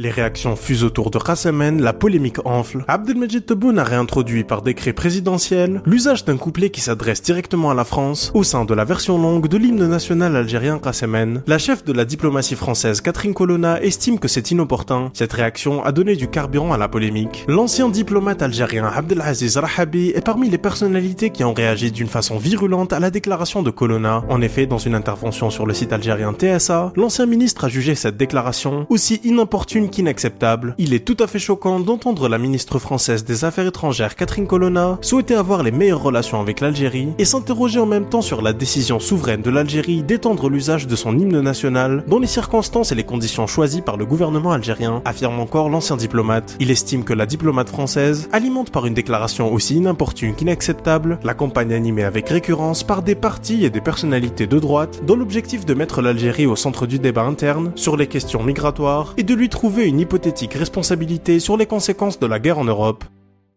Les réactions fusent autour de Rassemen, la polémique enfle. Abdelmajid Tebboune a réintroduit par décret présidentiel l'usage d'un couplet qui s'adresse directement à la France au sein de la version longue de l'hymne national algérien Rassemen. La chef de la diplomatie française Catherine Colonna estime que c'est inopportun. Cette réaction a donné du carburant à la polémique. L'ancien diplomate algérien Abdelaziz Rahabi est parmi les personnalités qui ont réagi d'une façon virulente à la déclaration de Colonna. En effet, dans une intervention sur le site algérien TSA, l'ancien ministre a jugé cette déclaration aussi inopportune qu'inacceptable. Il est tout à fait choquant d'entendre la ministre française des Affaires étrangères Catherine Colonna souhaiter avoir les meilleures relations avec l'Algérie et s'interroger en même temps sur la décision souveraine de l'Algérie d'étendre l'usage de son hymne national dans les circonstances et les conditions choisies par le gouvernement algérien, affirme encore l'ancien diplomate. Il estime que la diplomate française alimente par une déclaration aussi inopportune qu'inacceptable la campagne animée avec récurrence par des partis et des personnalités de droite dans l'objectif de mettre l'Algérie au centre du débat interne sur les questions migratoires et de lui trouver une hypothétique responsabilité sur les conséquences de la guerre en Europe.